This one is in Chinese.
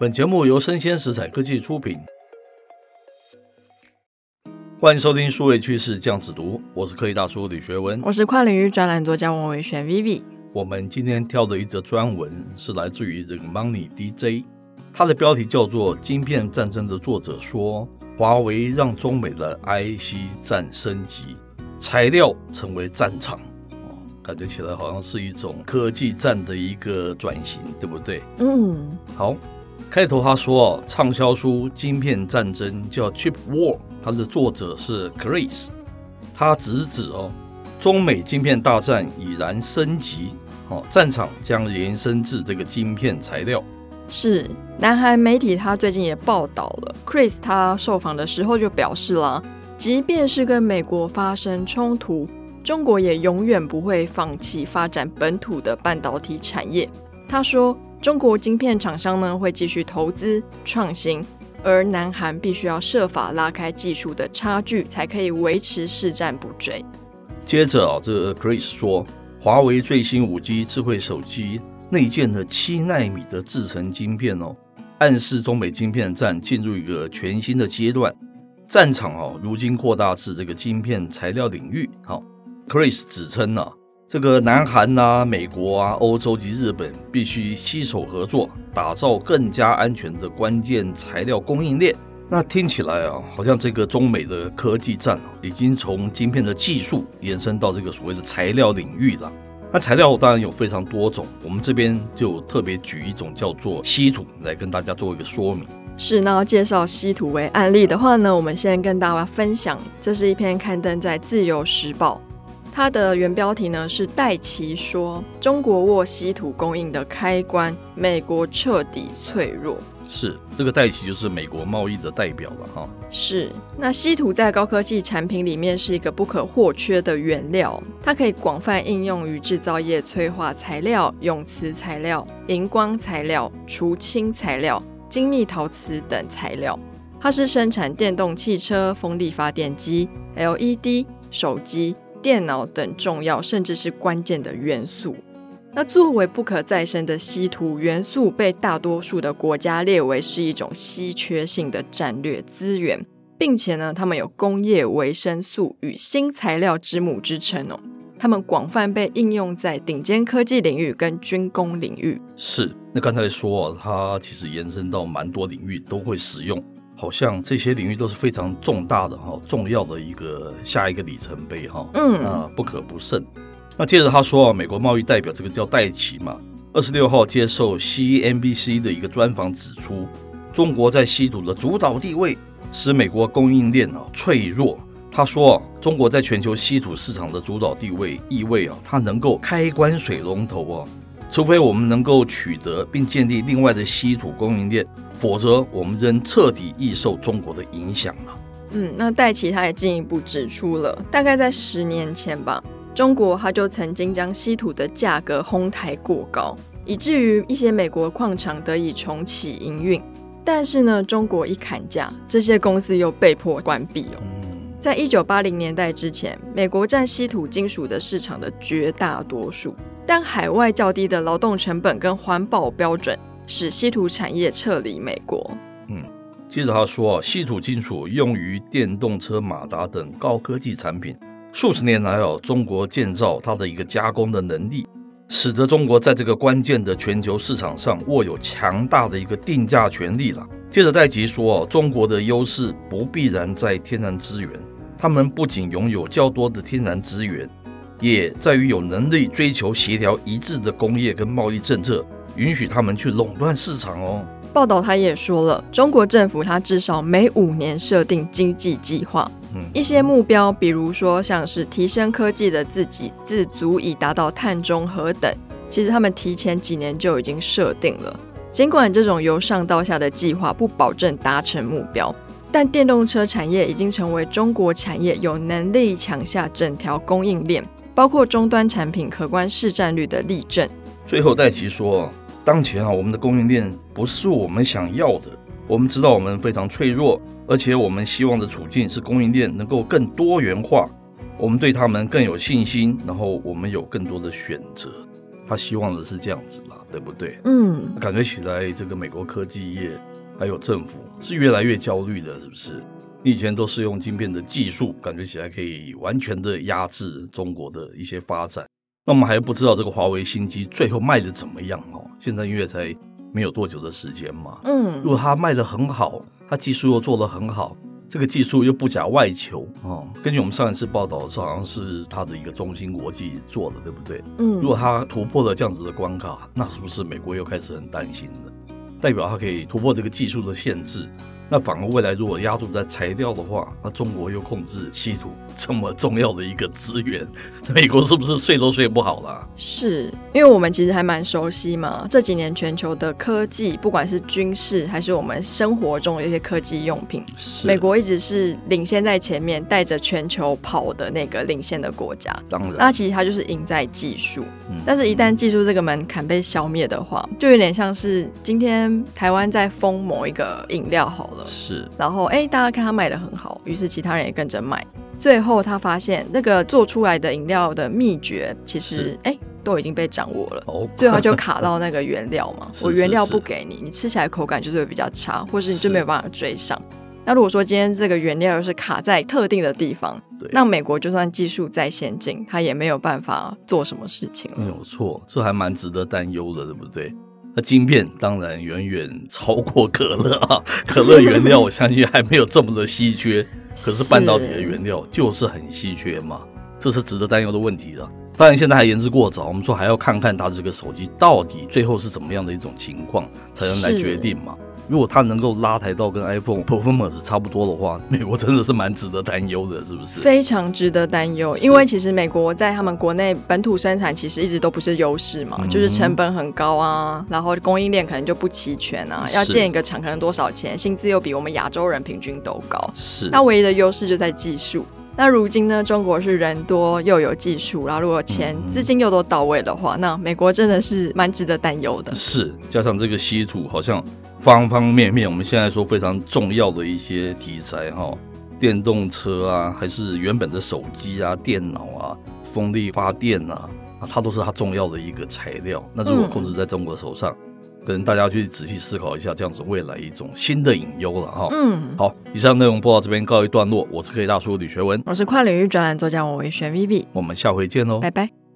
本节目由生鲜食材科技出品，欢迎收听数位趋势酱子读，我是科技大叔李学文，我是跨领域专栏作家王伟轩 Vivi。我们今天挑的一则专文是来自于这个 Money DJ，它的标题叫做《晶片战争》的作者说，华为让中美的 IC 战升级，材料成为战场，哦，感觉起来好像是一种科技战的一个转型，对不对？嗯，好。开头他说哦，畅销书《晶片战争》叫《Chip War》，它的作者是 Chris，他直指哦，中美晶片大战已然升级，哦，战场将延伸至这个晶片材料。是，南韩媒体他最近也报道了，Chris 他受访的时候就表示了，即便是跟美国发生冲突，中国也永远不会放弃发展本土的半导体产业。他说。中国晶片厂商呢，会继续投资创新，而南韩必须要设法拉开技术的差距，才可以维持市占不坠。接着啊，这 Chris 说，华为最新五 G 智慧手机内建了七纳米的制程晶片哦，暗示中美晶片战进入一个全新的阶段，战场哦，如今扩大至这个晶片材料领域。好，Chris 指称呢。这个南韩啊、美国啊、欧洲及日本必须携手合作，打造更加安全的关键材料供应链。那听起来啊，好像这个中美的科技战已经从晶片的技术延伸到这个所谓的材料领域了。那材料当然有非常多种，我们这边就特别举一种叫做稀土来跟大家做一个说明。是，那要介绍稀土为案例的话呢，我们先跟大家分享，这是一篇刊登在《自由时报》。它的原标题呢是戴奇说：“中国握稀土供应的开关，美国彻底脆弱。”是这个戴奇就是美国贸易的代表了哈。是，那稀土在高科技产品里面是一个不可或缺的原料，它可以广泛应用于制造业催化材料、永磁材料、荧光材料、除氢材料、精密陶瓷等材料。它是生产电动汽车、风力发电机、LED 手机。电脑等重要甚至是关键的元素，那作为不可再生的稀土元素，被大多数的国家列为是一种稀缺性的战略资源，并且呢，他们有工业维生素与新材料之母之称哦。他们广泛被应用在顶尖科技领域跟军工领域。是，那刚才说它其实延伸到蛮多领域都会使用。好像这些领域都是非常重大的哈，重要的一个下一个里程碑哈，嗯啊，不可不慎。那接着他说啊，美国贸易代表这个叫戴奇嘛，二十六号接受 CNBC 的一个专访指出，中国在稀土的主导地位使美国供应链啊脆弱。他说啊，中国在全球稀土市场的主导地位意味啊，它能够开关水龙头啊，除非我们能够取得并建立另外的稀土供应链。否则，我们仍彻底易受中国的影响了。嗯，那戴琪他也进一步指出了，大概在十年前吧，中国他就曾经将稀土的价格哄抬过高，以至于一些美国矿场得以重启营运。但是呢，中国一砍价，这些公司又被迫关闭哦。在一九八零年代之前，美国占稀土金属的市场的绝大多数，但海外较低的劳动成本跟环保标准。使稀土产业撤离美国。嗯，接着他说，稀土金属用于电动车马达等高科技产品，数十年来哦，中国建造它的一个加工的能力，使得中国在这个关键的全球市场上握有强大的一个定价权利了。接着戴琪说，中国的优势不必然在天然资源，他们不仅拥有较多的天然资源，也在于有能力追求协调一致的工业跟贸易政策。允许他们去垄断市场哦。报道他也说了，中国政府他至少每五年设定经济计划，嗯，一些目标，比如说像是提升科技的自给自足，以达到碳中和等，其实他们提前几年就已经设定了。尽管这种由上到下的计划不保证达成目标，但电动车产业已经成为中国产业有能力抢下整条供应链，包括终端产品可观市占率的例证。最后，戴琪说，当前啊，我们的供应链不是我们想要的。我们知道我们非常脆弱，而且我们希望的处境是供应链能够更多元化。我们对他们更有信心，然后我们有更多的选择。他希望的是这样子啦，对不对？嗯，感觉起来这个美国科技业还有政府是越来越焦虑的，是不是？你以前都是用晶片的技术，感觉起来可以完全的压制中国的一些发展。那我们还不知道这个华为新机最后卖的怎么样哦。现在因为才。没有多久的时间嘛，嗯，如果它卖的很好，它技术又做得很好，这个技术又不假外求哦。根据我们上一次报道的时候，好像是它的一个中芯国际做的，对不对？嗯，如果它突破了这样子的关卡，那是不是美国又开始很担心了？代表它可以突破这个技术的限制。那反而未来如果压住在材料的话，那中国又控制稀土这么重要的一个资源，美国是不是睡都睡不好了？是因为我们其实还蛮熟悉嘛，这几年全球的科技，不管是军事还是我们生活中的一些科技用品，美国一直是领先在前面，带着全球跑的那个领先的国家。当然，那其实它就是赢在技术，嗯，但是一旦技术这个门槛被消灭的话，就有点像是今天台湾在封某一个饮料好了。是，然后哎，大家看他卖的很好，于是其他人也跟着卖。最后他发现那个做出来的饮料的秘诀，其实哎都已经被掌握了。哦，最后他就卡到那个原料嘛，我原料不给你，你吃起来口感就是会比较差，或是你就没有办法追上。那如果说今天这个原料又是卡在特定的地方，对，那美国就算技术再先进，他也没有办法做什么事情。没有错，这还蛮值得担忧的，对不对？那晶片当然远远超过可乐啊，可乐原料我相信还没有这么的稀缺，可是半导体的原料就是很稀缺嘛，这是值得担忧的问题了。当然现在还言之过早，我们说还要看看它这个手机到底最后是怎么样的一种情况，才能来决定嘛。如果它能够拉抬到跟 iPhone performance 差不多的话，美国真的是蛮值得担忧的，是不是？非常值得担忧，因为其实美国在他们国内本土生产其实一直都不是优势嘛，嗯、就是成本很高啊，然后供应链可能就不齐全啊，要建一个厂可能多少钱，薪资又比我们亚洲人平均都高，是。那唯一的优势就在技术。那如今呢，中国是人多又有技术，然后如果钱资金又都到位的话，那美国真的是蛮值得担忧的。是，加上这个稀土好像。方方面面，我们现在说非常重要的一些题材哈，电动车啊，还是原本的手机啊、电脑啊、风力发电啊，它都是它重要的一个材料。那如果控制在中国手上，可能、大家去仔细思考一下，这样子未来一种新的隐忧了哈。嗯，好，以上内容播到这边告一段落。我是科技大叔李学文，我是跨领域专栏作家王维轩 Vivi，我们下回见喽，拜拜。